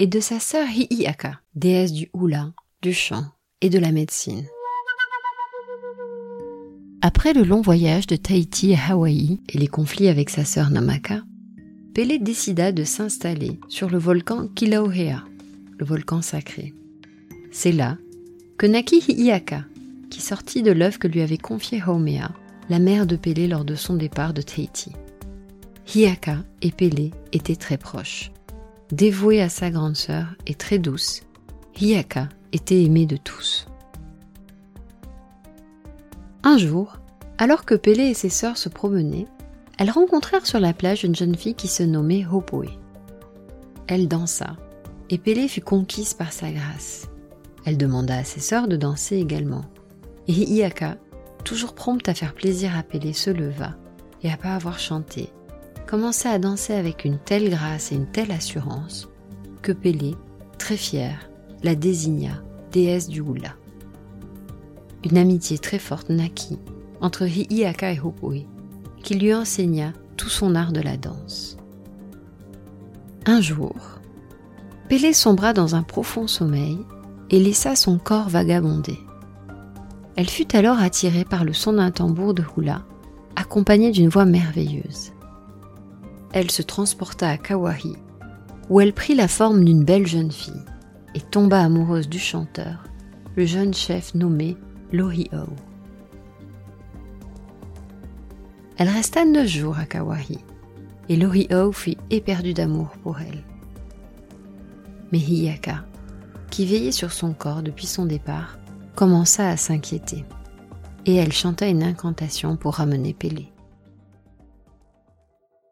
et de sa sœur Hi'iaka, déesse du hula, du chant et de la médecine. Après le long voyage de Tahiti à Hawaï et les conflits avec sa sœur Namaka, Pélé décida de s'installer sur le volcan Kilauea, le volcan sacré. C'est là que naquit Hi'iaka, qui sortit de l'œuf que lui avait confié Haumea, la mère de Pélé lors de son départ de Tahiti. Hiaka et Pélé étaient très proches. Dévouée à sa grande sœur et très douce, Hiaka était aimée de tous. Un jour, alors que Pélé et ses sœurs se promenaient, elles rencontrèrent sur la plage une jeune fille qui se nommait Hopoe. Elle dansa, et Pélé fut conquise par sa grâce. Elle demanda à ses sœurs de danser également. Et Hiaka, toujours prompte à faire plaisir à Pélé, se leva, et après avoir chanté, commença à danser avec une telle grâce et une telle assurance que Pélé, très fier, la désigna déesse du hula. Une amitié très forte naquit entre Hi'iaka et Hopoe, qui lui enseigna tout son art de la danse. Un jour, Pélé sombra dans un profond sommeil et laissa son corps vagabonder. Elle fut alors attirée par le son d'un tambour de hula, accompagné d'une voix merveilleuse elle se transporta à Kawahi, où elle prit la forme d'une belle jeune fille et tomba amoureuse du chanteur, le jeune chef nommé Lohio. Elle resta neuf jours à Kawahi, et Lohio fut éperdu d'amour pour elle. Mais Hiyaka, qui veillait sur son corps depuis son départ, commença à s'inquiéter, et elle chanta une incantation pour ramener Pélé.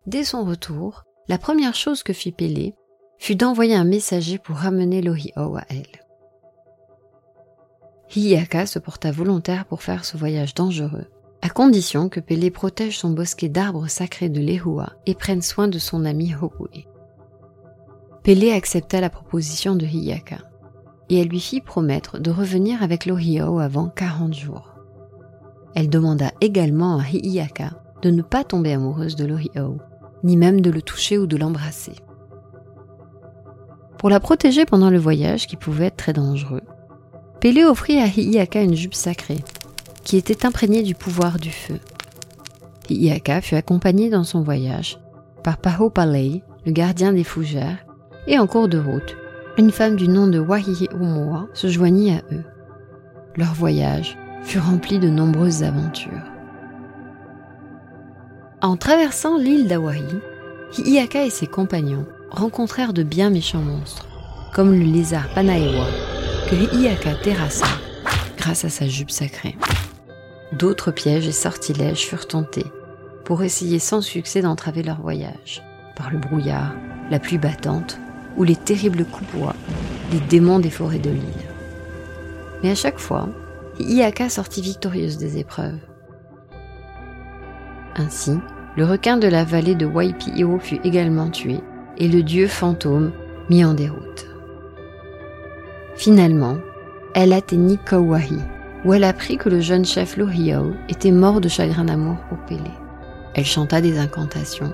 Dès son retour, la première chose que fit Pélé fut d'envoyer un messager pour ramener Lohio à elle. Hiaka se porta volontaire pour faire ce voyage dangereux, à condition que Pélé protège son bosquet d'arbres sacrés de Lehua et prenne soin de son ami Hopoe. Pélé accepta la proposition de Hiaka, et elle lui fit promettre de revenir avec Lohio avant 40 jours. Elle demanda également à Hiaka de ne pas tomber amoureuse de Lohio, ni même de le toucher ou de l'embrasser. Pour la protéger pendant le voyage, qui pouvait être très dangereux, Pélé offrit à Hi'iaka une jupe sacrée, qui était imprégnée du pouvoir du feu. Hi'iaka fut accompagnée dans son voyage par Paho Palei, le gardien des fougères, et en cours de route, une femme du nom de Wahihi Umoa se joignit à eux. Leur voyage fut rempli de nombreuses aventures. En traversant l'île d'Hawaï, Hi'iaka et ses compagnons rencontrèrent de bien méchants monstres, comme le lézard Panaewa, que Hi'iaka terrassa grâce à sa jupe sacrée. D'autres pièges et sortilèges furent tentés pour essayer sans succès d'entraver leur voyage, par le brouillard, la pluie battante ou les terribles coups-bois, les démons des forêts de l'île. Mais à chaque fois, Hi'iaka sortit victorieuse des épreuves. Ainsi, le requin de la vallée de Waipio fut également tué et le dieu fantôme mis en déroute. Finalement, elle atteignit Kauai, où elle apprit que le jeune chef Lohio était mort de chagrin d'amour pour Pélé. Elle chanta des incantations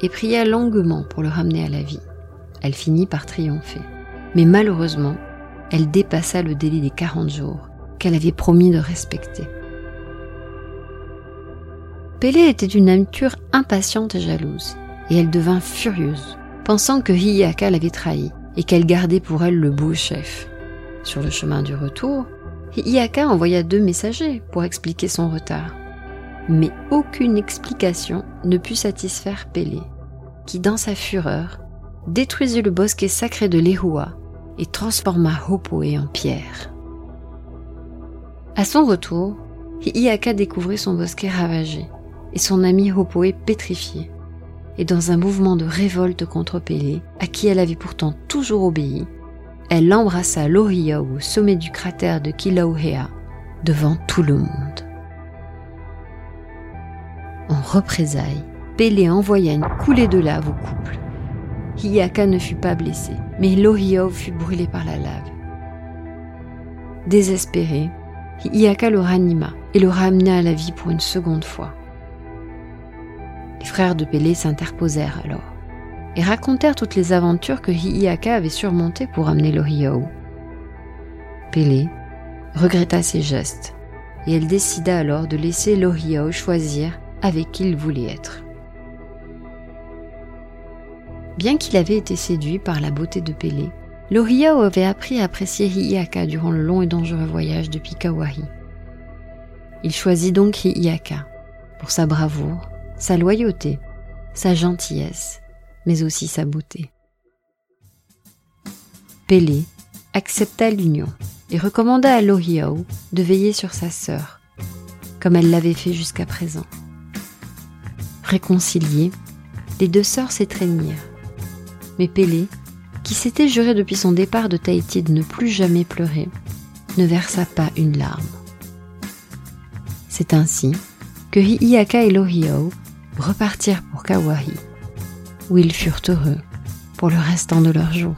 et pria longuement pour le ramener à la vie. Elle finit par triompher. Mais malheureusement, elle dépassa le délai des 40 jours qu'elle avait promis de respecter. Pélé était une nature impatiente et jalouse, et elle devint furieuse, pensant que Hi'iaka l'avait trahie et qu'elle gardait pour elle le beau chef. Sur le chemin du retour, Hi'iaka envoya deux messagers pour expliquer son retard. Mais aucune explication ne put satisfaire Pélé, qui dans sa fureur détruisit le bosquet sacré de Lehua et transforma Hopoe en pierre. À son retour, Hi'iaka découvrit son bosquet ravagé et son ami Hopoe pétrifié. et dans un mouvement de révolte contre Pélé, à qui elle avait pourtant toujours obéi, elle embrassa Lohiau au sommet du cratère de Kilauea, devant tout le monde. En représailles, Pélé envoya une coulée de lave au couple. Hiaka ne fut pas blessé, mais Lohiau fut brûlé par la lave. Désespéré, Hiaka le ranima et le ramena à la vie pour une seconde fois. Les frères de Pélé s'interposèrent alors et racontèrent toutes les aventures que Hiaka avait surmontées pour amener Lohiau. Pélé regretta ses gestes et elle décida alors de laisser Lohiau choisir avec qui il voulait être. Bien qu'il avait été séduit par la beauté de Pélé, Lohiau avait appris à apprécier Hiaka durant le long et dangereux voyage depuis Kawahi. Il choisit donc Hiaka pour sa bravoure, sa loyauté, sa gentillesse, mais aussi sa beauté. Pélé accepta l'union et recommanda à Lohiau de veiller sur sa sœur, comme elle l'avait fait jusqu'à présent. Réconciliées, les deux sœurs s'étreignirent. Mais Pélé, qui s'était juré depuis son départ de Tahiti de ne plus jamais pleurer, ne versa pas une larme. C'est ainsi que Hiiaka et Lohiau repartirent pour Kauai, où ils furent heureux pour le restant de leur jour.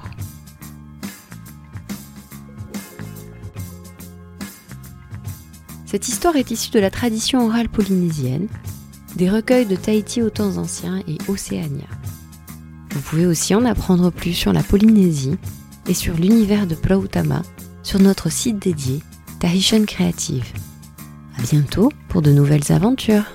Cette histoire est issue de la tradition orale polynésienne, des recueils de Tahiti aux temps anciens et Océania. Vous pouvez aussi en apprendre plus sur la Polynésie et sur l'univers de Plautama sur notre site dédié Tahitian Creative. À bientôt pour de nouvelles aventures.